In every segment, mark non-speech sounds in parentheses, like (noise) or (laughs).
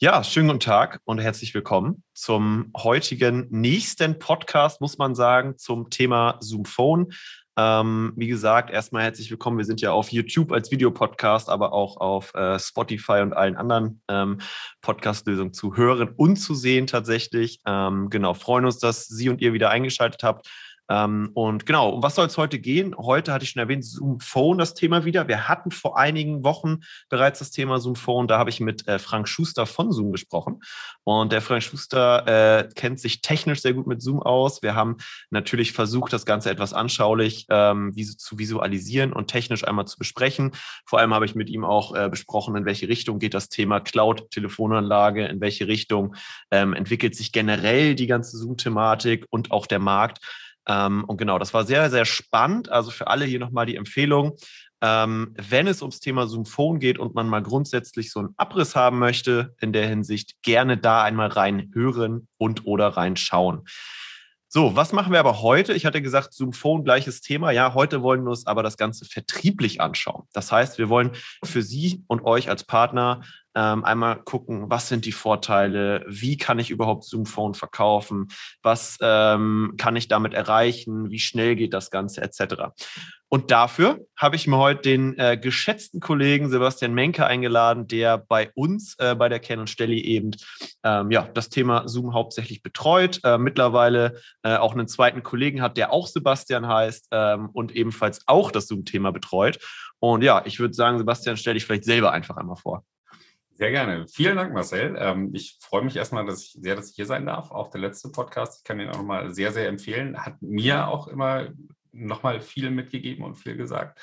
Ja, schönen guten Tag und herzlich willkommen zum heutigen nächsten Podcast, muss man sagen, zum Thema Zoom Phone. Ähm, wie gesagt, erstmal herzlich willkommen. Wir sind ja auf YouTube als Videopodcast, aber auch auf äh, Spotify und allen anderen ähm, Podcast-Lösungen zu hören und zu sehen tatsächlich. Ähm, genau, freuen uns, dass Sie und ihr wieder eingeschaltet habt. Ähm, und genau, um was soll es heute gehen? Heute hatte ich schon erwähnt, Zoom Phone das Thema wieder. Wir hatten vor einigen Wochen bereits das Thema Zoom Phone. Da habe ich mit äh, Frank Schuster von Zoom gesprochen. Und der Frank Schuster äh, kennt sich technisch sehr gut mit Zoom aus. Wir haben natürlich versucht, das Ganze etwas anschaulich ähm, zu visualisieren und technisch einmal zu besprechen. Vor allem habe ich mit ihm auch äh, besprochen, in welche Richtung geht das Thema Cloud-Telefonanlage, in welche Richtung ähm, entwickelt sich generell die ganze Zoom-Thematik und auch der Markt. Ähm, und genau, das war sehr, sehr spannend. Also für alle hier nochmal die Empfehlung, ähm, wenn es ums Thema Zoom Phone geht und man mal grundsätzlich so einen Abriss haben möchte, in der Hinsicht gerne da einmal reinhören und oder reinschauen. So, was machen wir aber heute? Ich hatte gesagt, Zoom Phone, gleiches Thema. Ja, heute wollen wir uns aber das Ganze vertrieblich anschauen. Das heißt, wir wollen für Sie und euch als Partner ähm, einmal gucken, was sind die Vorteile, wie kann ich überhaupt Zoom Phone verkaufen, was ähm, kann ich damit erreichen, wie schnell geht das Ganze etc. Und dafür habe ich mir heute den äh, geschätzten Kollegen Sebastian Menke eingeladen, der bei uns äh, bei der Ken und Stelli eben ähm, ja, das Thema Zoom hauptsächlich betreut, äh, mittlerweile äh, auch einen zweiten Kollegen hat, der auch Sebastian heißt ähm, und ebenfalls auch das Zoom-Thema betreut. Und ja, ich würde sagen, Sebastian, stell dich vielleicht selber einfach einmal vor. Sehr gerne. Vielen Dank, Marcel. Ähm, ich freue mich erstmal dass ich, sehr, dass ich hier sein darf. Auch der letzte Podcast, ich kann ihn auch nochmal sehr, sehr empfehlen. Hat mir auch immer nochmal viel mitgegeben und viel gesagt.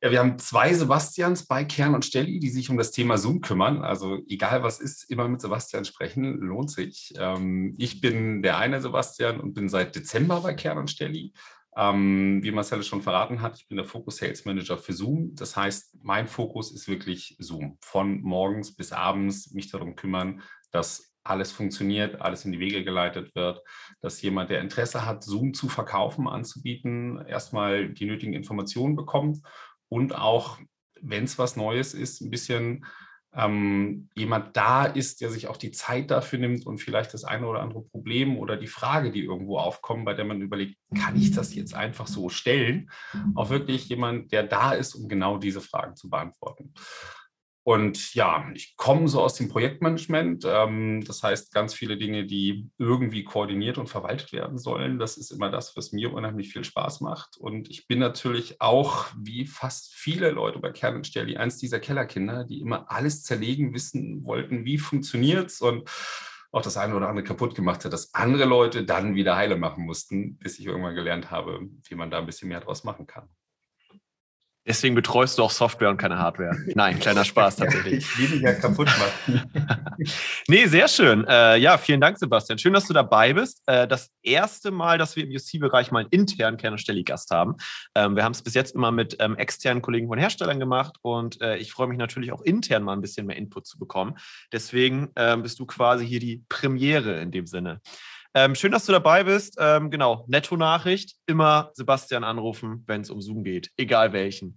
Ja, wir haben zwei Sebastians bei Kern und Stelli, die sich um das Thema Zoom kümmern. Also egal was ist, immer mit Sebastian sprechen, lohnt sich. Ähm, ich bin der eine Sebastian und bin seit Dezember bei Kern und Stelli. Ähm, wie Marcel schon verraten hat, ich bin der Focus Sales Manager für Zoom. Das heißt, mein Fokus ist wirklich Zoom. Von morgens bis abends mich darum kümmern, dass alles funktioniert, alles in die Wege geleitet wird, dass jemand, der Interesse hat, Zoom zu verkaufen, anzubieten, erstmal die nötigen Informationen bekommt und auch, wenn es was Neues ist, ein bisschen ähm, jemand da ist, der sich auch die Zeit dafür nimmt und vielleicht das eine oder andere Problem oder die Frage, die irgendwo aufkommt, bei der man überlegt, kann ich das jetzt einfach so stellen, auch wirklich jemand, der da ist, um genau diese Fragen zu beantworten. Und ja, ich komme so aus dem Projektmanagement. Ähm, das heißt, ganz viele Dinge, die irgendwie koordiniert und verwaltet werden sollen. Das ist immer das, was mir unheimlich viel Spaß macht. Und ich bin natürlich auch, wie fast viele Leute bei Kern und Sterli, eins dieser Kellerkinder, die immer alles zerlegen, wissen wollten, wie funktioniert es und auch das eine oder andere kaputt gemacht hat, dass andere Leute dann wieder heile machen mussten, bis ich irgendwann gelernt habe, wie man da ein bisschen mehr draus machen kann. Deswegen betreust du auch Software und keine Hardware. (laughs) Nein, kleiner Spaß tatsächlich. ich will dich ja kaputt machen. (laughs) nee, sehr schön. Äh, ja, vielen Dank, Sebastian. Schön, dass du dabei bist. Äh, das erste Mal, dass wir im UC-Bereich mal einen internen Kern- und Stelli-Gast haben. Ähm, wir haben es bis jetzt immer mit ähm, externen Kollegen von Herstellern gemacht und äh, ich freue mich natürlich auch intern mal ein bisschen mehr Input zu bekommen. Deswegen ähm, bist du quasi hier die Premiere in dem Sinne. Ähm, schön, dass du dabei bist. Ähm, genau, Netto-Nachricht. Immer Sebastian anrufen, wenn es um Zoom geht, egal welchen.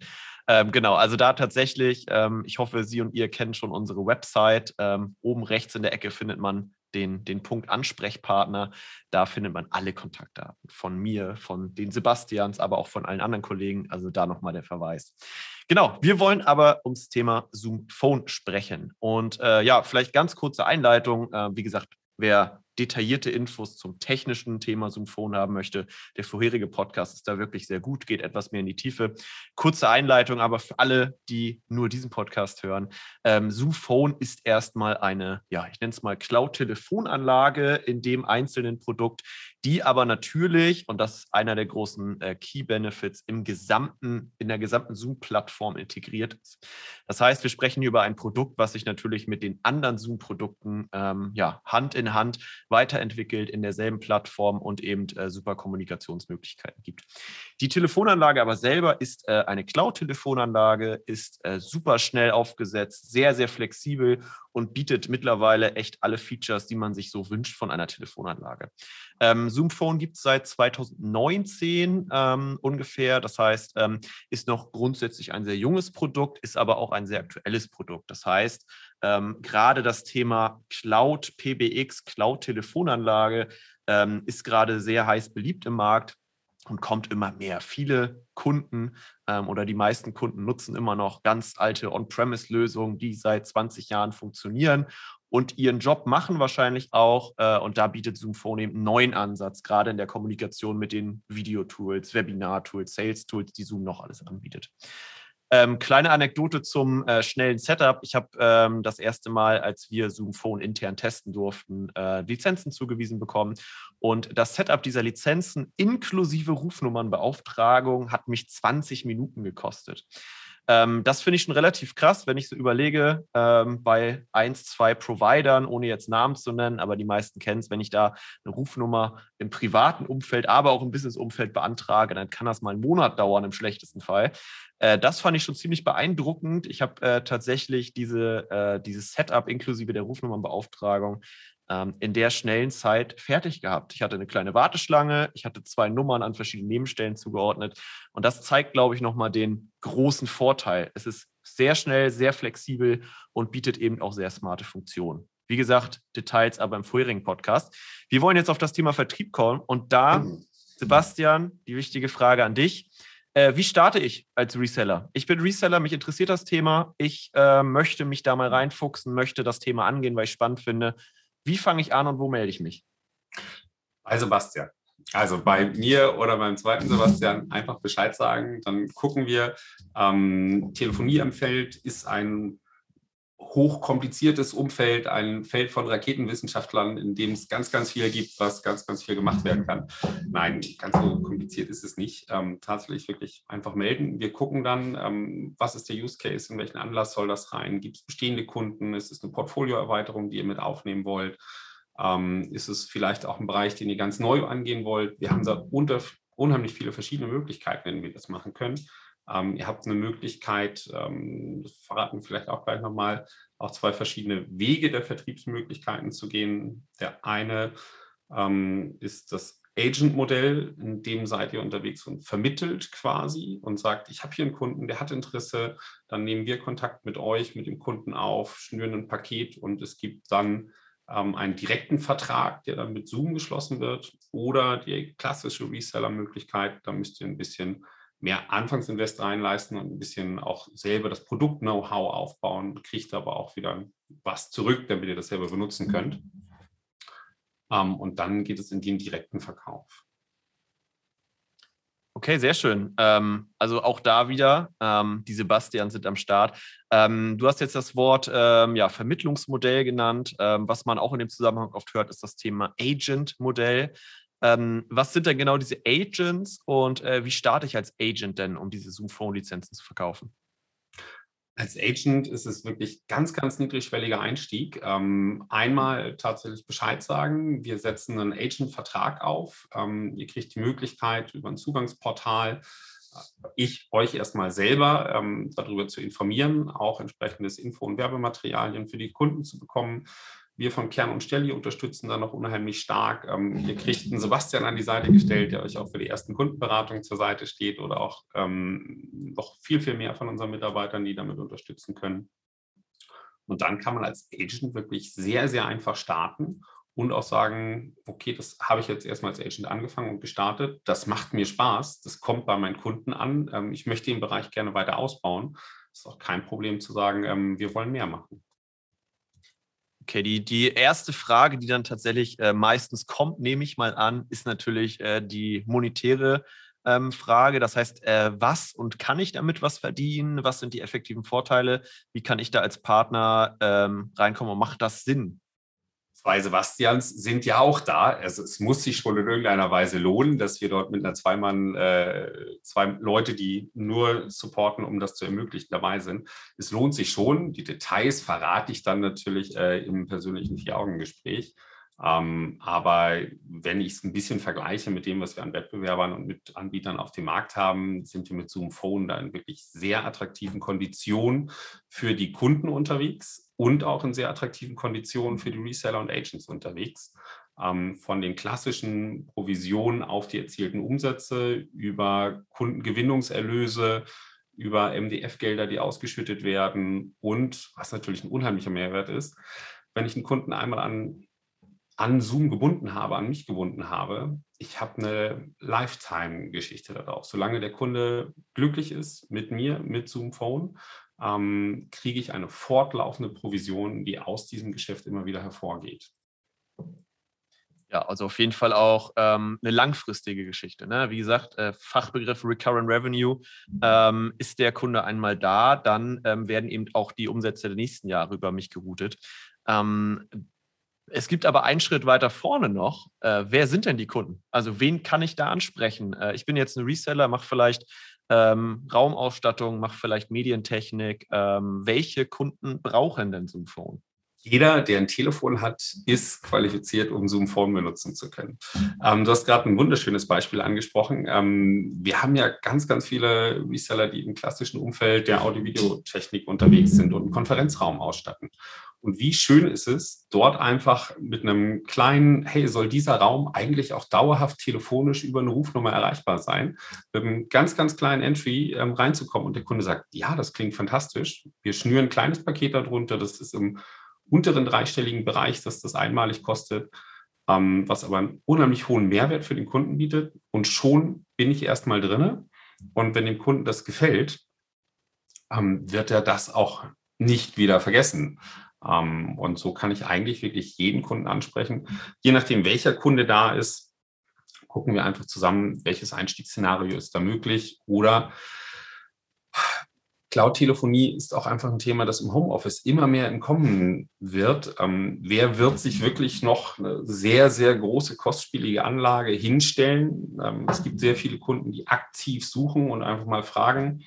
Ähm, genau, also da tatsächlich, ähm, ich hoffe, Sie und ihr kennen schon unsere Website. Ähm, oben rechts in der Ecke findet man den, den Punkt Ansprechpartner. Da findet man alle Kontaktdaten von mir, von den Sebastians, aber auch von allen anderen Kollegen. Also da nochmal der Verweis. Genau, wir wollen aber ums Thema Zoom Phone sprechen. Und äh, ja, vielleicht ganz kurze Einleitung. Äh, wie gesagt, wer detaillierte Infos zum technischen Thema Zoom haben möchte, der vorherige Podcast ist da wirklich sehr gut, geht etwas mehr in die Tiefe. Kurze Einleitung, aber für alle, die nur diesen Podcast hören, ähm, Zoom ist erstmal eine, ja, ich nenne es mal Cloud-Telefonanlage in dem einzelnen Produkt, die aber natürlich, und das ist einer der großen äh, Key-Benefits, im gesamten, in der gesamten Zoom-Plattform integriert ist. Das heißt, wir sprechen über ein Produkt, was sich natürlich mit den anderen Zoom-Produkten ähm, ja, Hand in Hand weiterentwickelt in derselben Plattform und eben äh, super Kommunikationsmöglichkeiten gibt. Die Telefonanlage aber selber ist äh, eine Cloud-Telefonanlage, ist äh, super schnell aufgesetzt, sehr, sehr flexibel und bietet mittlerweile echt alle Features, die man sich so wünscht von einer Telefonanlage. Ähm, Zoom Phone gibt es seit 2019 ähm, ungefähr. Das heißt, ähm, ist noch grundsätzlich ein sehr junges Produkt, ist aber auch ein sehr aktuelles Produkt. Das heißt, Ähm, gerade das Thema Cloud PBX, Cloud Telefonanlage, ähm, ist gerade sehr heiß beliebt im Markt und kommt immer mehr. Viele Kunden ähm, oder die meisten Kunden nutzen immer noch ganz alte On-Premise-Lösungen, die seit 20 Jahren funktionieren und ihren Job machen wahrscheinlich auch. Äh, und da bietet Zoom Phone eben einen neuen Ansatz, gerade in der Kommunikation mit den Videotools, Webinar-Tools, Sales-Tools, die Zoom noch alles anbietet. Ähm, kleine Anekdote zum äh, schnellen Setup. Ich habe ähm, das erste Mal, als wir Zoom Phone intern testen durften, äh, Lizenzen zugewiesen bekommen. Und das Setup dieser Lizenzen inklusive Rufnummernbeauftragung hat mich 20 Minuten gekostet. Ähm, das finde ich schon relativ krass, wenn ich so überlege, ähm, bei eins, zwei Providern, ohne jetzt Namen zu nennen, aber die meisten kennen es, wenn ich da eine Rufnummer im privaten Umfeld, aber auch im Business-Umfeld beantrage, dann kann das mal einen Monat dauern im schlechtesten Fall. Äh, das fand ich schon ziemlich beeindruckend. Ich habe äh, tatsächlich diese, äh, dieses Setup inklusive der Rufnummernbeauftragung ähm, in der schnellen Zeit fertig gehabt. Ich hatte eine kleine Warteschlange, ich hatte zwei Nummern an verschiedenen Nebenstellen zugeordnet und das zeigt, glaube ich, nochmal den großen Vorteil. Es ist sehr schnell, sehr flexibel und bietet eben auch sehr smarte Funktionen. Wie gesagt, Details aber im vorherigen Podcast. Wir wollen jetzt auf das Thema Vertrieb kommen und da, Sebastian, die wichtige Frage an dich. Äh, wie starte ich als Reseller? Ich bin Reseller, mich interessiert das Thema. Ich äh, möchte mich da mal reinfuchsen, möchte das Thema angehen, weil ich spannend finde. Wie fange ich an und wo melde ich mich? Bei Sebastian. Also bei mir oder beim zweiten Sebastian (laughs) einfach Bescheid sagen. Dann gucken wir. Ähm, Telefonie am Feld ist ein hochkompliziertes Umfeld, ein Feld von Raketenwissenschaftlern, in dem es ganz, ganz viel gibt, was ganz, ganz viel gemacht werden kann. Nein, ganz so kompliziert ist es nicht. Ähm, tatsächlich wirklich einfach melden. Wir gucken dann, ähm, was ist der Use Case, in welchen Anlass soll das rein? Gibt es bestehende Kunden? Ist es eine Portfolioerweiterung, die ihr mit aufnehmen wollt? Ähm, ist es vielleicht auch ein Bereich, den ihr ganz neu angehen wollt? Wir haben da unter, unheimlich viele verschiedene Möglichkeiten, denen wir das machen können. Ähm, ihr habt eine Möglichkeit, ähm, das verraten wir vielleicht auch gleich nochmal, auch zwei verschiedene Wege der Vertriebsmöglichkeiten zu gehen. Der eine ähm, ist das Agent-Modell, in dem seid ihr unterwegs und vermittelt quasi und sagt, ich habe hier einen Kunden, der hat Interesse, dann nehmen wir Kontakt mit euch, mit dem Kunden auf, schnüren ein Paket und es gibt dann ähm, einen direkten Vertrag, der dann mit Zoom geschlossen wird oder die klassische Reseller-Möglichkeit, da müsst ihr ein bisschen mehr Anfangsinvest reinleisten und ein bisschen auch selber das Produkt-Know-how aufbauen, kriegt aber auch wieder was zurück, damit ihr das selber benutzen mhm. könnt. Ähm, und dann geht es in den direkten Verkauf. Okay, sehr schön. Ähm, also auch da wieder, ähm, die Sebastian sind am Start. Ähm, du hast jetzt das Wort ähm, ja, Vermittlungsmodell genannt. Ähm, was man auch in dem Zusammenhang oft hört, ist das Thema Agent-Modell. Ähm, was sind denn genau diese Agents und äh, wie starte ich als Agent denn, um diese Zoom Phone Lizenzen zu verkaufen? Als Agent ist es wirklich ganz, ganz niedrigschwelliger Einstieg. Ähm, einmal tatsächlich Bescheid sagen. Wir setzen einen Agent-Vertrag auf. Ähm, ihr kriegt die Möglichkeit, über ein Zugangsportal äh, ich euch erstmal selber ähm, darüber zu informieren, auch entsprechendes Info- und Werbematerialien für die Kunden zu bekommen. Wir von Kern und Stelli unterstützen da noch unheimlich stark. Ähm, ihr kriegt einen Sebastian an die Seite gestellt, der euch auch für die ersten Kundenberatungen zur Seite steht oder auch ähm, noch viel, viel mehr von unseren Mitarbeitern, die damit unterstützen können. Und dann kann man als Agent wirklich sehr, sehr einfach starten und auch sagen, okay, das habe ich jetzt erstmal als Agent angefangen und gestartet. Das macht mir Spaß. Das kommt bei meinen Kunden an. Ähm, ich möchte den Bereich gerne weiter ausbauen. Das ist auch kein Problem zu sagen, ähm, wir wollen mehr machen. Okay, die, die erste Frage, die dann tatsächlich äh, meistens kommt, nehme ich mal an, ist natürlich äh, die monetäre ähm, Frage. Das heißt, äh, was und kann ich damit was verdienen? Was sind die effektiven Vorteile? Wie kann ich da als Partner ähm, reinkommen und macht das Sinn? Zwei Sebastians sind ja auch da. Also es muss sich schon in irgendeiner Weise lohnen, dass wir dort mit einer Zweimann, äh, zwei Leute, die nur supporten, um das zu ermöglichen, dabei sind. Es lohnt sich schon. Die Details verrate ich dann natürlich äh, im persönlichen Vier-Augen-Gespräch. Ähm, aber wenn ich es ein bisschen vergleiche mit dem, was wir an Wettbewerbern und mit Anbietern auf dem Markt haben, sind wir mit Zoom Phone da in wirklich sehr attraktiven Konditionen für die Kunden unterwegs und auch in sehr attraktiven Konditionen für die Reseller und Agents unterwegs. Ähm, von den klassischen Provisionen auf die erzielten Umsätze über Kundengewinnungserlöse über MDF-Gelder, die ausgeschüttet werden und was natürlich ein unheimlicher Mehrwert ist, wenn ich einen Kunden einmal an, an Zoom gebunden habe, an mich gebunden habe, ich habe eine Lifetime-Geschichte darauf. Solange der Kunde glücklich ist mit mir, mit Zoom Phone, ähm, kriege ich eine fortlaufende Provision, die aus diesem Geschäft immer wieder hervorgeht. Ja, also auf jeden Fall auch ähm, eine langfristige Geschichte. Ne? Wie gesagt, äh, Fachbegriff Recurrent Revenue. Ähm, ist der Kunde einmal da, dann ähm, werden eben auch die Umsätze der nächsten Jahre über mich geroutet. Es gibt aber einen Schritt weiter vorne noch. Äh, wer sind denn die Kunden? Also wen kann ich da ansprechen? Äh, ich bin jetzt ein Reseller, mache vielleicht ähm, Raumausstattung, mache vielleicht Medientechnik. Ähm, welche Kunden brauchen denn ein Phone? jeder, der ein Telefon hat, ist qualifiziert, um Zoom Phone benutzen zu können. Ähm, du hast gerade ein wunderschönes Beispiel angesprochen. Ähm, wir haben ja ganz, ganz viele Reseller, die im klassischen Umfeld der Audio-Video-Technik unterwegs sind und einen Konferenzraum ausstatten. Und wie schön ist es, dort einfach mit einem kleinen, hey, soll dieser Raum eigentlich auch dauerhaft telefonisch über eine Rufnummer erreichbar sein, mit einem ganz, ganz kleinen Entry ähm, reinzukommen. Und der Kunde sagt, ja, das klingt fantastisch. Wir schnüren ein kleines Paket darunter, das ist im unteren dreistelligen Bereich, dass das einmalig kostet, ähm, was aber einen unheimlich hohen Mehrwert für den Kunden bietet. Und schon bin ich erstmal drin. Und wenn dem Kunden das gefällt, ähm, wird er das auch nicht wieder vergessen. Ähm, und so kann ich eigentlich wirklich jeden Kunden ansprechen. Je nachdem, welcher Kunde da ist, gucken wir einfach zusammen, welches Einstiegsszenario ist da möglich oder Cloud-Telefonie ist auch einfach ein Thema, das im Homeoffice immer mehr im Kommen wird. Ähm, wer wird sich wirklich noch eine sehr, sehr große, kostspielige Anlage hinstellen? Ähm, es gibt sehr viele Kunden, die aktiv suchen und einfach mal fragen,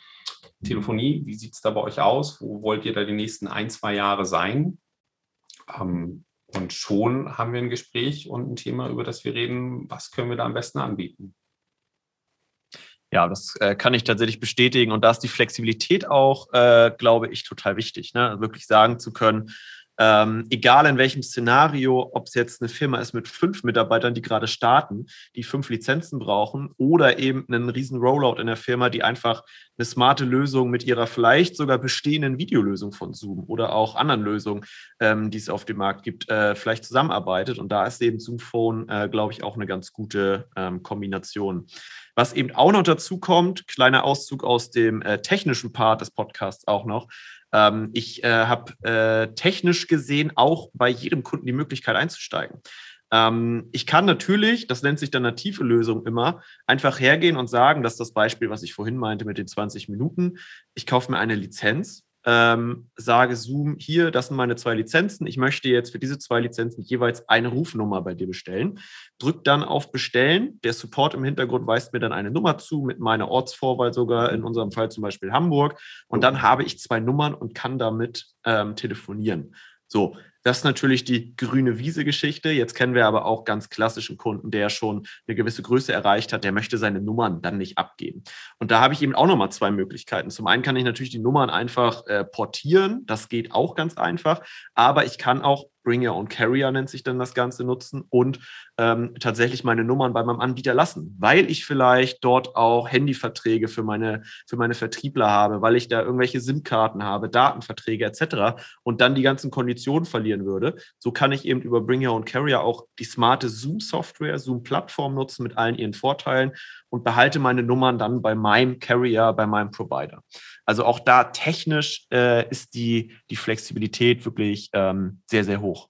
Telefonie, wie sieht es da bei euch aus? Wo wollt ihr da die nächsten ein, zwei Jahre sein? Ähm, und schon haben wir ein Gespräch und ein Thema, über das wir reden, was können wir da am besten anbieten. Ja, das äh, kann ich tatsächlich bestätigen. Und da ist die Flexibilität auch, äh, glaube ich, total wichtig. Ne? Wirklich sagen zu können, ähm, egal in welchem Szenario, ob es jetzt eine Firma ist mit fünf Mitarbeitern, die gerade starten, die fünf Lizenzen brauchen, oder eben einen riesen Rollout in der Firma, die einfach eine smarte Lösung mit ihrer vielleicht sogar bestehenden Videolösung von Zoom oder auch anderen Lösungen, ähm, die es auf dem Markt gibt, äh, vielleicht zusammenarbeitet. Und da ist eben Zoom Phone, äh, glaube ich, auch eine ganz gute ähm, Kombination. Was eben auch noch dazu kommt, kleiner Auszug aus dem äh, technischen Part des Podcasts auch noch. Ähm, ich äh, habe äh, technisch gesehen auch bei jedem Kunden die Möglichkeit einzusteigen. Ähm, ich kann natürlich, das nennt sich dann native Lösung immer, einfach hergehen und sagen, dass das Beispiel, was ich vorhin meinte mit den 20 Minuten, ich kaufe mir eine Lizenz ähm, sage Zoom, hier, das sind meine zwei Lizenzen. Ich möchte jetzt für diese zwei Lizenzen jeweils eine Rufnummer bei dir bestellen. Drück dann auf Bestellen. Der Support im Hintergrund weist mir dann eine Nummer zu, mit meiner Ortsvorwahl sogar, in unserem Fall zum Beispiel Hamburg. Und dann habe ich zwei Nummern und kann damit ähm, telefonieren. So, das ist natürlich die grüne Wiese-Geschichte. Jetzt kennen wir aber auch ganz klassischen Kunden, der schon eine gewisse Größe erreicht hat, der möchte seine Nummern dann nicht abgeben. Und da habe ich eben auch nochmal zwei Möglichkeiten. Zum einen kann ich natürlich die Nummern einfach äh, portieren. Das geht auch ganz einfach. Aber ich kann auch Bring Your Own Carrier nennt sich dann das Ganze nutzen und ähm, tatsächlich meine Nummern bei meinem Anbieter lassen, weil ich vielleicht dort auch Handyverträge für meine, für meine Vertriebler habe, weil ich da irgendwelche SIM-Karten habe, Datenverträge etc. und dann die ganzen Konditionen verlieren würde. So kann ich eben über Bring Your Own Carrier auch die smarte Zoom-Software, Zoom-Plattform nutzen mit allen ihren Vorteilen und behalte meine Nummern dann bei meinem Carrier, bei meinem Provider. Also auch da technisch äh, ist die, die Flexibilität wirklich ähm, sehr, sehr hoch.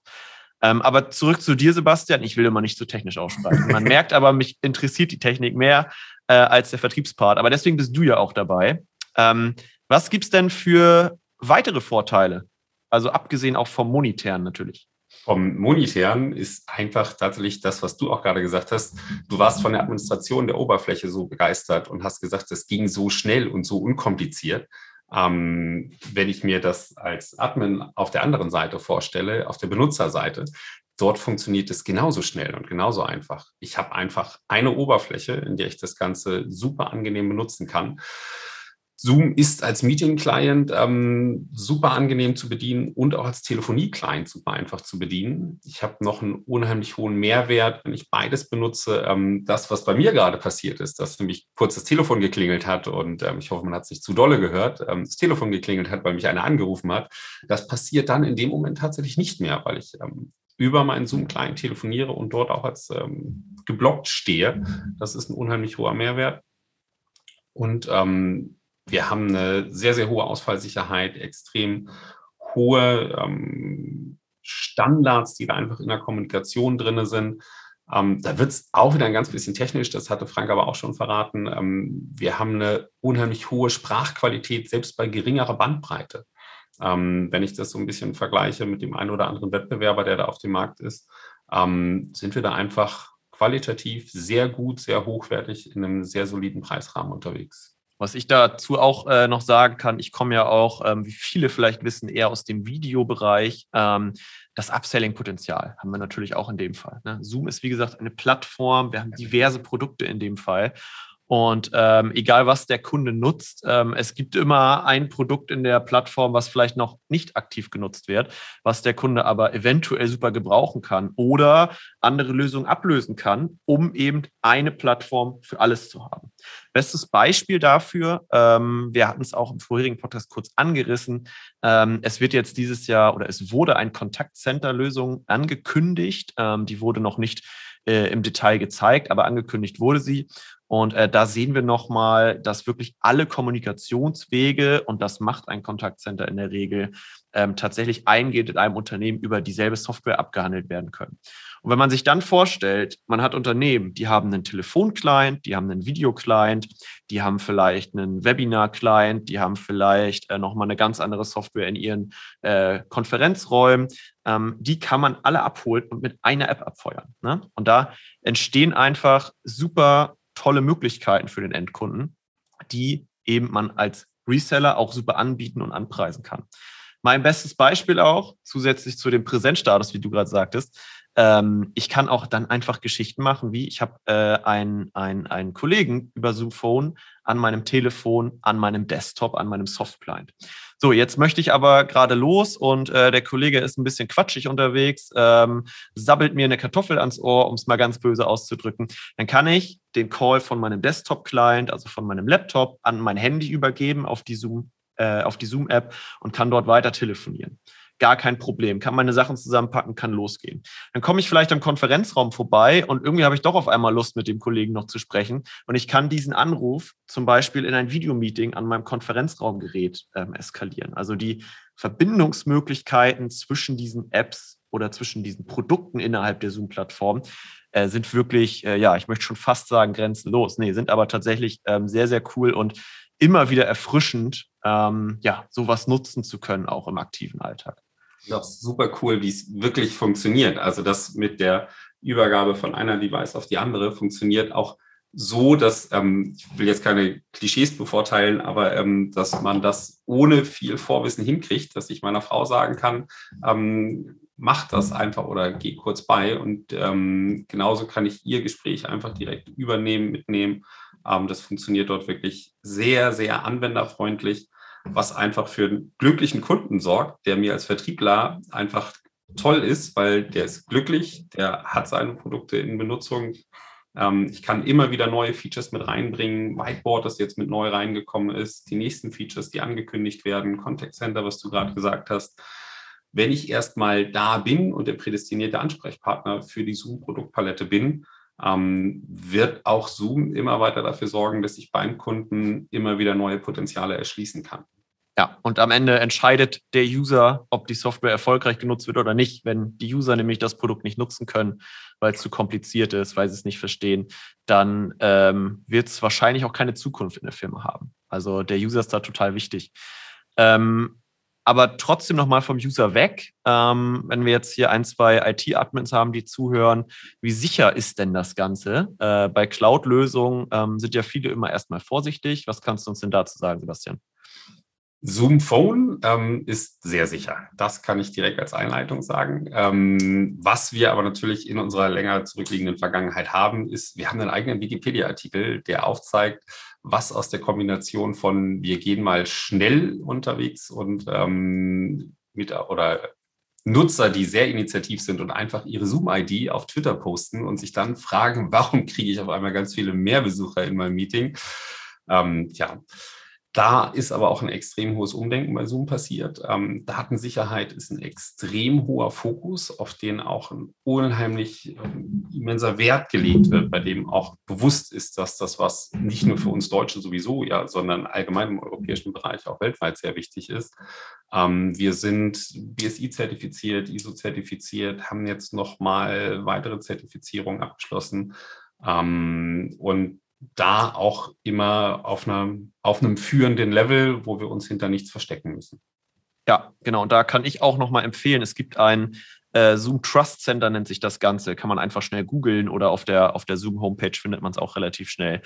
Ähm, aber zurück zu dir, Sebastian. Ich will immer nicht so technisch aussprechen. Man (laughs) merkt aber, mich interessiert die Technik mehr äh, als der Vertriebspart. Aber deswegen bist du ja auch dabei. Ähm, was gibt es denn für weitere Vorteile? Also abgesehen auch vom monetären natürlich vom Monetären ist einfach tatsächlich das, was du auch gerade gesagt hast. Du warst von der Administration der Oberfläche so begeistert und hast gesagt, es ging so schnell und so unkompliziert. Ähm, wenn ich mir das als Admin auf der anderen Seite vorstelle, auf der Benutzerseite, dort funktioniert es genauso schnell und genauso einfach. Ich habe einfach eine Oberfläche, in der ich das Ganze super angenehm benutzen kann Zoom ist als Meeting-Client ähm, super angenehm zu bedienen und auch als Telefonie-Client super einfach zu bedienen. Ich habe noch einen unheimlich hohen Mehrwert, wenn ich beides benutze. Ähm, das, was bei mir gerade passiert ist, dass nämlich kurz das Telefon geklingelt hat und ähm, ich hoffe, man hat es nicht zu dolle gehört, ähm, das Telefon geklingelt hat, weil mich einer angerufen hat. Das passiert dann in dem Moment tatsächlich nicht mehr, weil ich ähm, über meinen Zoom-Client telefoniere und dort auch als ähm, geblockt stehe. Das ist ein unheimlich hoher Mehrwert. Und ähm, wir haben eine sehr, sehr hohe Ausfallsicherheit, extrem hohe ähm, Standards, die da einfach in der Kommunikation drin sind. Ähm, da wird es auch wieder ein ganz bisschen technisch, das hatte Frank aber auch schon verraten. Ähm, wir haben eine unheimlich hohe Sprachqualität, selbst bei geringerer Bandbreite. Ähm, wenn ich das so ein bisschen vergleiche mit dem einen oder anderen Wettbewerber, der da auf dem Markt ist, ähm, sind wir da einfach qualitativ sehr gut, sehr hochwertig in einem sehr soliden Preisrahmen unterwegs. Was ich dazu auch äh, noch sagen kann, ich komme ja auch, ähm, wie viele vielleicht wissen, eher aus dem Videobereich. Ähm, das Upselling-Potenzial haben wir natürlich auch in dem Fall. Ne? Zoom ist, wie gesagt, eine Plattform. Wir haben diverse Produkte in dem Fall. Und ähm, egal, was der Kunde nutzt, ähm, es gibt immer ein Produkt in der Plattform, was vielleicht noch nicht aktiv genutzt wird, was der Kunde aber eventuell super gebrauchen kann oder andere Lösungen ablösen kann, um eben eine Plattform für alles zu haben. Bestes Beispiel dafür, ähm, wir hatten es auch im vorherigen Podcast kurz angerissen, ähm, es wird jetzt dieses Jahr oder es wurde eine Kontaktcenter-Lösung angekündigt, ähm, die wurde noch nicht äh, im Detail gezeigt, aber angekündigt wurde sie. Und äh, da sehen wir nochmal, dass wirklich alle Kommunikationswege, und das macht ein Kontaktcenter in der Regel, ähm, tatsächlich eingehend in einem Unternehmen über dieselbe Software abgehandelt werden können. Und wenn man sich dann vorstellt, man hat Unternehmen, die haben einen Telefonclient, die haben einen Videoclient, die haben vielleicht einen Webinar-Client, die haben vielleicht äh, nochmal eine ganz andere Software in ihren äh, Konferenzräumen, ähm, die kann man alle abholen und mit einer App abfeuern. Ne? Und da entstehen einfach super tolle Möglichkeiten für den Endkunden, die eben man als Reseller auch super anbieten und anpreisen kann. Mein bestes Beispiel auch, zusätzlich zu dem Präsenzstatus, wie du gerade sagtest, ähm, ich kann auch dann einfach Geschichten machen, wie ich habe äh, einen, einen Kollegen über Zoom Phone an meinem Telefon, an meinem Desktop, an meinem Softclient. So, jetzt möchte ich aber gerade los und äh, der Kollege ist ein bisschen quatschig unterwegs, ähm, sabbelt mir eine Kartoffel ans Ohr, um es mal ganz böse auszudrücken. Dann kann ich den Call von meinem Desktop-Client, also von meinem Laptop, an mein Handy übergeben auf die Zoom, äh, auf die Zoom-App und kann dort weiter telefonieren gar kein Problem, kann meine Sachen zusammenpacken, kann losgehen. Dann komme ich vielleicht am Konferenzraum vorbei und irgendwie habe ich doch auf einmal Lust, mit dem Kollegen noch zu sprechen und ich kann diesen Anruf zum Beispiel in ein Videomeeting an meinem Konferenzraumgerät ähm, eskalieren. Also die Verbindungsmöglichkeiten zwischen diesen Apps oder zwischen diesen Produkten innerhalb der Zoom-Plattform äh, sind wirklich, äh, ja, ich möchte schon fast sagen, grenzenlos. Nee, sind aber tatsächlich ähm, sehr, sehr cool und immer wieder erfrischend, ähm, ja, sowas nutzen zu können, auch im aktiven Alltag ist super cool, wie es wirklich funktioniert. Also das mit der Übergabe von einer Device auf die andere funktioniert auch so, dass, ähm, ich will jetzt keine Klischees bevorteilen, aber ähm, dass man das ohne viel Vorwissen hinkriegt, dass ich meiner Frau sagen kann, ähm, mach das einfach oder geh kurz bei. Und ähm, genauso kann ich ihr Gespräch einfach direkt übernehmen, mitnehmen. Ähm, das funktioniert dort wirklich sehr, sehr anwenderfreundlich was einfach für einen glücklichen Kunden sorgt, der mir als Vertriebler einfach toll ist, weil der ist glücklich, der hat seine Produkte in Benutzung. Ähm, ich kann immer wieder neue Features mit reinbringen. Whiteboard, das jetzt mit neu reingekommen ist, die nächsten Features, die angekündigt werden, Contact Center, was du gerade gesagt hast. Wenn ich erstmal da bin und der prädestinierte Ansprechpartner für die Zoom-Produktpalette bin, ähm, wird auch Zoom immer weiter dafür sorgen, dass ich beim Kunden immer wieder neue Potenziale erschließen kann. Ja, und am Ende entscheidet der User, ob die Software erfolgreich genutzt wird oder nicht. Wenn die User nämlich das Produkt nicht nutzen können, weil es zu kompliziert ist, weil sie es nicht verstehen, dann ähm, wird es wahrscheinlich auch keine Zukunft in der Firma haben. Also der User ist da total wichtig. Ähm, aber trotzdem nochmal vom User weg. Ähm, wenn wir jetzt hier ein, zwei IT-Admins haben, die zuhören, wie sicher ist denn das Ganze? Äh, bei Cloud-Lösungen ähm, sind ja viele immer erstmal vorsichtig. Was kannst du uns denn dazu sagen, Sebastian? Zoom Phone ähm, ist sehr sicher. Das kann ich direkt als Einleitung sagen. Ähm, was wir aber natürlich in unserer länger zurückliegenden Vergangenheit haben, ist, wir haben einen eigenen Wikipedia-Artikel, der aufzeigt, was aus der Kombination von wir gehen mal schnell unterwegs und ähm, mit oder Nutzer, die sehr initiativ sind und einfach ihre Zoom-ID auf Twitter posten und sich dann fragen, (laughs) warum kriege ich auf einmal ganz viele mehr Besucher in meinem Meeting? Ähm, ja, da ist aber auch ein extrem hohes Umdenken bei Zoom passiert. Ähm, Datensicherheit ist ein extrem hoher Fokus, auf den auch ein unheimlich ähm, immenser Wert gelegt wird, bei dem auch bewusst ist, dass das, was nicht nur für uns Deutsche sowieso, ja, sondern allgemein im europäischen Bereich auch weltweit sehr wichtig ist. Ähm, wir sind BSI-zertifiziert, ISO-zertifiziert, haben jetzt nochmal weitere Zertifizierungen abgeschlossen. Ähm, und da auch immer auf, einer, auf einem führenden Level, wo wir uns hinter nichts verstecken müssen. Ja, genau. Und da kann ich auch nochmal empfehlen, es gibt ein äh, Zoom Trust Center, nennt sich das Ganze. Kann man einfach schnell googeln oder auf der, auf der Zoom Homepage findet man es auch relativ schnell.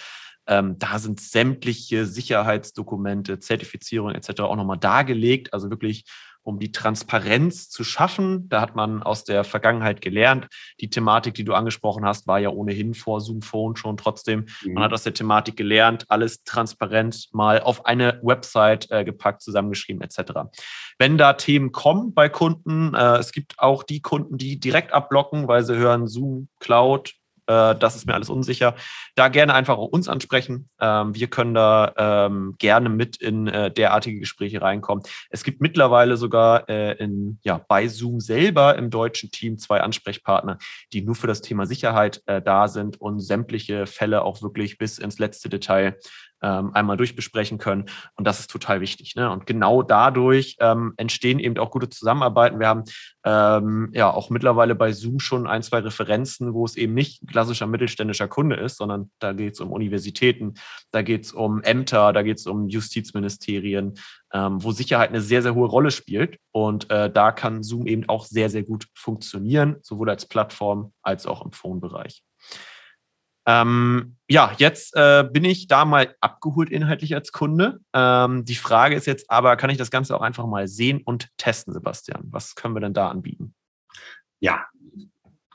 Ähm, da sind sämtliche Sicherheitsdokumente, Zertifizierung etc. auch nochmal dargelegt. Also wirklich um die Transparenz zu schaffen. Da hat man aus der Vergangenheit gelernt. Die Thematik, die du angesprochen hast, war ja ohnehin vor Zoom Phone schon trotzdem. Mhm. Man hat aus der Thematik gelernt, alles transparent mal auf eine Website äh, gepackt, zusammengeschrieben etc. Wenn da Themen kommen bei Kunden, äh, es gibt auch die Kunden, die direkt abblocken, weil sie hören Zoom Cloud äh, das ist mir alles unsicher. Da gerne einfach auch uns ansprechen. Ähm, wir können da ähm, gerne mit in äh, derartige Gespräche reinkommen. Es gibt mittlerweile sogar äh, in, ja, bei Zoom selber im deutschen Team zwei Ansprechpartner, die nur für das Thema Sicherheit äh, da sind und sämtliche Fälle auch wirklich bis ins letzte Detail ähm, einmal durchbesprechen können. Und das ist total wichtig. Ne? Und genau dadurch ähm, entstehen eben auch gute Zusammenarbeiten. Wir haben ähm, ja auch mittlerweile bei Zoom schon ein, zwei Referenzen, wo es eben nicht klassischer mittelständischer Kunde ist, sondern da geht es um Universitäten, da geht es um Ämter, da geht es um Justizministerien, ähm, wo Sicherheit eine sehr, sehr hohe Rolle spielt. Und äh, da kann Zoom eben auch sehr, sehr gut funktionieren, sowohl als Plattform als auch im Phone-Bereich. Ähm, ja, jetzt äh, bin ich da mal abgeholt inhaltlich als Kunde. Ähm, die Frage ist jetzt aber, kann ich das Ganze auch einfach mal sehen und testen, Sebastian? Was können wir denn da anbieten? Ja,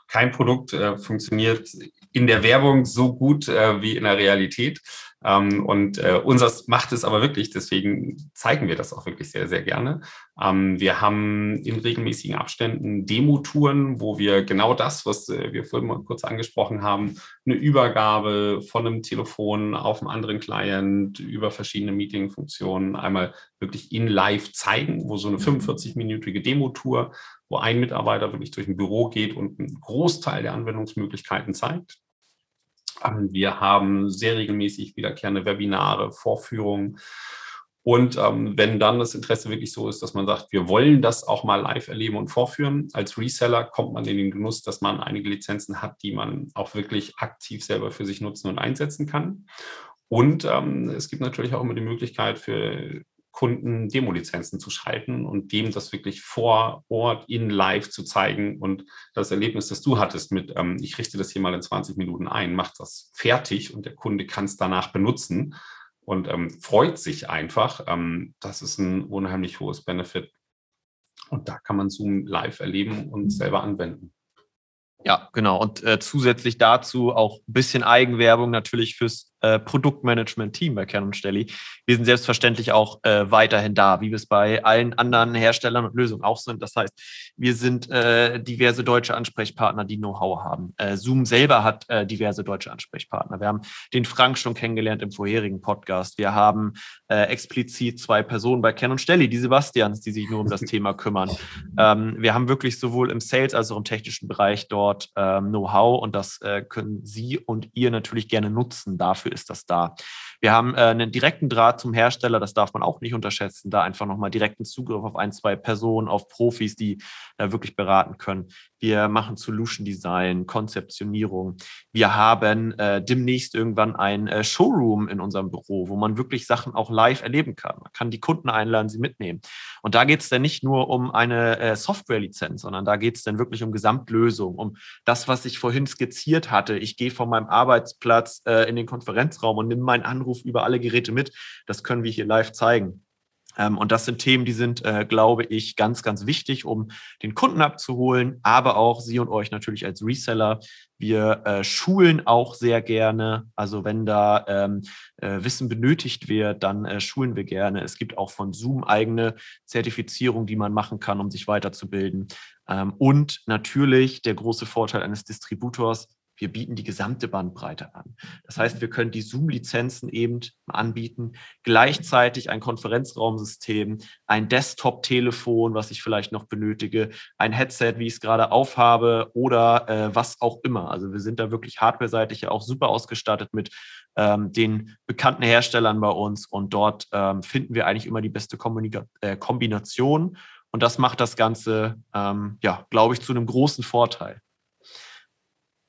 kein Produkt äh, funktioniert in der Werbung so gut äh, wie in der Realität. Ähm, und äh, unseres macht es aber wirklich, deswegen zeigen wir das auch wirklich sehr, sehr gerne. Ähm, wir haben in regelmäßigen Abständen Demo-Touren, wo wir genau das, was äh, wir vorhin mal kurz angesprochen haben, eine Übergabe von einem Telefon auf einen anderen Client über verschiedene Meeting-Funktionen einmal wirklich in live zeigen, wo so eine 45-minütige Demo-Tour, wo ein Mitarbeiter wirklich durch ein Büro geht und einen Großteil der Anwendungsmöglichkeiten zeigt. Wir haben sehr regelmäßig wiederkehrende Webinare, Vorführungen. Und ähm, wenn dann das Interesse wirklich so ist, dass man sagt, wir wollen das auch mal live erleben und vorführen, als Reseller kommt man in den Genuss, dass man einige Lizenzen hat, die man auch wirklich aktiv selber für sich nutzen und einsetzen kann. Und ähm, es gibt natürlich auch immer die Möglichkeit für Kunden Demo-Lizenzen zu schalten und dem das wirklich vor Ort in live zu zeigen und das Erlebnis, das du hattest mit, ähm, ich richte das hier mal in 20 Minuten ein, macht das fertig und der Kunde kann es danach benutzen und ähm, freut sich einfach. Ähm, das ist ein unheimlich hohes Benefit und da kann man Zoom live erleben und selber anwenden. Ja, genau. Und äh, zusätzlich dazu auch ein bisschen Eigenwerbung natürlich fürs äh, Produktmanagement-Team bei Kern und Stelli. Wir sind selbstverständlich auch äh, weiterhin da, wie wir es bei allen anderen Herstellern und Lösungen auch sind. Das heißt, wir sind äh, diverse deutsche Ansprechpartner, die Know-how haben. Äh, Zoom selber hat äh, diverse deutsche Ansprechpartner. Wir haben den Frank schon kennengelernt im vorherigen Podcast. Wir haben explizit zwei Personen bei Ken und Stelli, die Sebastians, die sich nur um das (laughs) Thema kümmern. Ähm, wir haben wirklich sowohl im Sales als auch im technischen Bereich dort ähm, Know-how und das können Sie und ihr natürlich gerne nutzen. Dafür ist das da. Wir haben äh, einen direkten Draht zum Hersteller, das darf man auch nicht unterschätzen, da einfach nochmal direkten Zugriff auf ein, zwei Personen, auf Profis, die da wirklich beraten können. Wir machen Solution Design, Konzeptionierung. Wir haben äh, demnächst irgendwann ein äh, Showroom in unserem Büro, wo man wirklich Sachen auch live erleben kann. Man kann die Kunden einladen, sie mitnehmen. Und da geht es dann nicht nur um eine äh, Software-Lizenz, sondern da geht es dann wirklich um Gesamtlösung, um das, was ich vorhin skizziert hatte. Ich gehe von meinem Arbeitsplatz äh, in den Konferenzraum und nehme meinen Anruf über alle Geräte mit. Das können wir hier live zeigen. Ähm, und das sind Themen, die sind, äh, glaube ich, ganz, ganz wichtig, um den Kunden abzuholen, aber auch Sie und euch natürlich als Reseller. Wir äh, schulen auch sehr gerne. Also wenn da ähm, äh, Wissen benötigt wird, dann schulen wir gerne. Es gibt auch von Zoom eigene Zertifizierung, die man machen kann, um sich weiterzubilden. Ähm, und natürlich der große Vorteil eines Distributors, wir bieten die gesamte Bandbreite an. Das heißt, wir können die Zoom-Lizenzen eben anbieten, gleichzeitig ein Konferenzraumsystem, ein Desktop-Telefon, was ich vielleicht noch benötige, ein Headset, wie ich es gerade aufhabe oder äh, was auch immer. Also wir sind da wirklich hardware-seitig ja auch super ausgestattet mit ähm, den bekannten Herstellern bei uns und dort ähm, finden wir eigentlich immer die beste Kommunika äh, Kombination und das macht das Ganze, ähm, ja, glaube ich, zu einem großen Vorteil.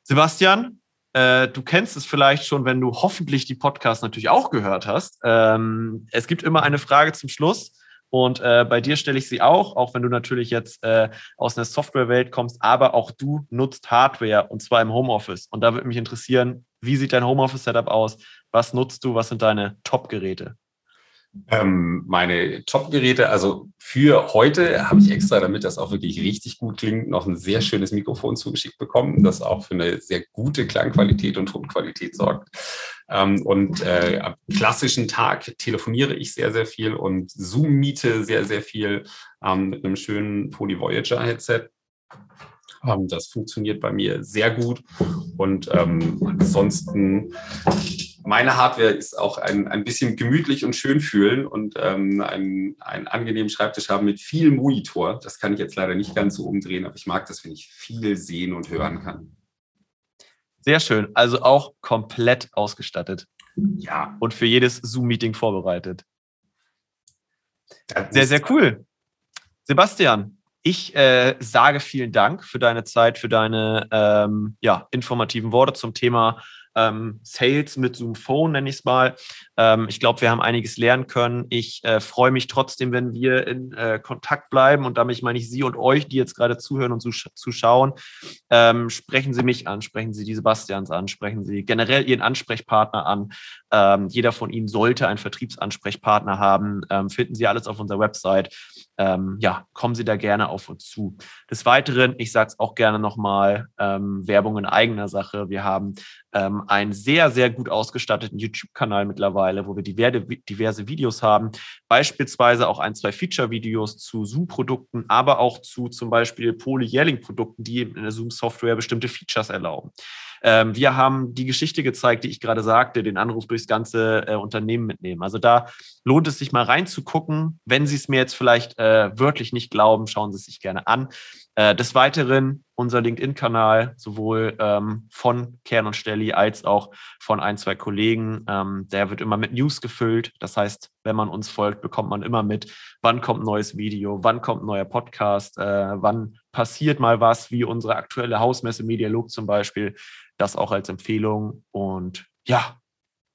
Sebastian, äh, du kennst es vielleicht schon, wenn du hoffentlich die Podcasts natürlich auch gehört hast. Ähm, es gibt immer eine Frage zum Schluss. Und äh, bei dir stelle ich sie auch, auch wenn du natürlich jetzt äh, aus einer Softwarewelt kommst, aber auch du nutzt Hardware und zwar im Homeoffice. Und da würde mich interessieren, wie sieht dein Homeoffice-Setup aus? Was nutzt du? Was sind deine Top-Geräte? Ähm, meine Top-Geräte, also für heute habe ich extra, damit das auch wirklich richtig gut klingt, noch ein sehr schönes Mikrofon zugeschickt bekommen, das auch für eine sehr gute Klangqualität und Tonqualität sorgt. Ähm, und äh, am klassischen Tag telefoniere ich sehr, sehr viel und Zoom miete sehr, sehr viel ähm, mit einem schönen Poly Voyager Headset. Ähm, das funktioniert bei mir sehr gut. Und ähm, ansonsten meine Hardware ist auch ein, ein bisschen gemütlich und schön fühlen und ähm, einen, einen angenehmen Schreibtisch haben mit viel Monitor. Das kann ich jetzt leider nicht ganz so umdrehen, aber ich mag das, wenn ich viel sehen und hören kann. Sehr schön. Also auch komplett ausgestattet. Ja. Und für jedes Zoom-Meeting vorbereitet. Sehr, sehr cool. Sebastian, ich äh, sage vielen Dank für deine Zeit, für deine ähm, ja, informativen Worte zum Thema ähm, Sales mit Zoom Phone, nenne ich es mal. Ähm, ich glaube, wir haben einiges lernen können. Ich äh, freue mich trotzdem, wenn wir in äh, Kontakt bleiben und damit meine ich Sie und euch, die jetzt gerade zuhören und zuschauen. Ähm, sprechen Sie mich an, sprechen Sie die Sebastians an, sprechen Sie generell Ihren Ansprechpartner an. Ähm, jeder von Ihnen sollte einen Vertriebsansprechpartner haben. Ähm, finden Sie alles auf unserer Website. Ähm, ja, kommen Sie da gerne auf uns zu. Des Weiteren, ich sage es auch gerne nochmal, ähm, Werbung in eigener Sache. Wir haben ähm, einen sehr, sehr gut ausgestatteten YouTube-Kanal mittlerweile, wo wir diverse Videos haben. Beispielsweise auch ein, zwei Feature-Videos zu Zoom-Produkten, aber auch zu zum Beispiel Poly-Yelling-Produkten, die in der Zoom-Software bestimmte Features erlauben. Ähm, wir haben die Geschichte gezeigt, die ich gerade sagte, den Anruf durchs ganze äh, Unternehmen mitnehmen. Also da lohnt es sich mal reinzugucken. Wenn Sie es mir jetzt vielleicht äh, wirklich nicht glauben, schauen Sie es sich gerne an. Äh, des Weiteren unser LinkedIn-Kanal, sowohl ähm, von Kern und Stelli als auch von ein, zwei Kollegen. Ähm, der wird immer mit News gefüllt. Das heißt, wenn man uns folgt, bekommt man immer mit, wann kommt ein neues Video, wann kommt ein neuer Podcast, äh, wann passiert mal was, wie unsere aktuelle Hausmesse Medialog zum Beispiel. Das auch als Empfehlung. Und ja,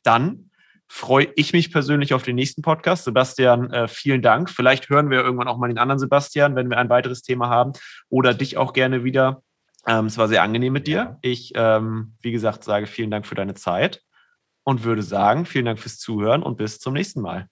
dann freue ich mich persönlich auf den nächsten Podcast. Sebastian, äh, vielen Dank. Vielleicht hören wir irgendwann auch mal den anderen Sebastian, wenn wir ein weiteres Thema haben. Oder dich auch gerne wieder. Ähm, es war sehr angenehm mit dir. Ich, ähm, wie gesagt, sage vielen Dank für deine Zeit und würde sagen, vielen Dank fürs Zuhören und bis zum nächsten Mal.